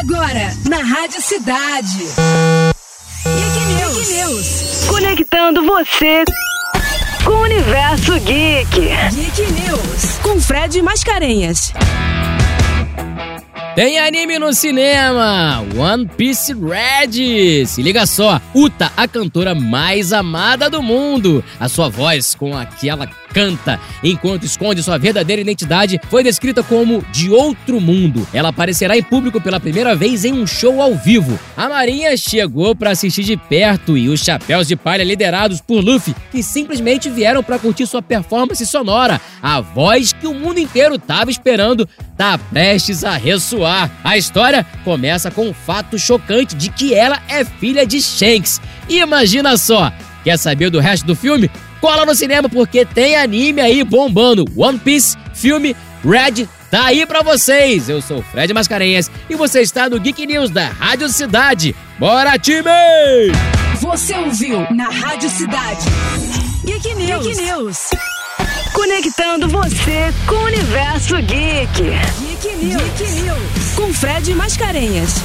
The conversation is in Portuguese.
Agora, na Rádio Cidade. Geek News. Geek News. Conectando você com o universo geek. Geek News. Com Fred Mascarenhas. Tem anime no cinema! One Piece Red! Se liga só, Uta, a cantora mais amada do mundo. A sua voz com aquela canta enquanto esconde sua verdadeira identidade foi descrita como de outro mundo. Ela aparecerá em público pela primeira vez em um show ao vivo. A Marinha chegou para assistir de perto e os chapéus de palha liderados por Luffy, que simplesmente vieram para curtir sua performance sonora. A voz que o mundo inteiro estava esperando tá prestes a ressoar. A história começa com o fato chocante de que ela é filha de Shanks. Imagina só! Quer saber do resto do filme? Cola no cinema porque tem anime aí bombando. One Piece, filme Red tá aí pra vocês. Eu sou o Fred Mascarenhas e você está no Geek News da Rádio Cidade. Bora, time! Você ouviu na Rádio Cidade. Geek News. Geek News. Conectando você com o universo geek. Geek News. Geek News. Com Fred Mascarenhas.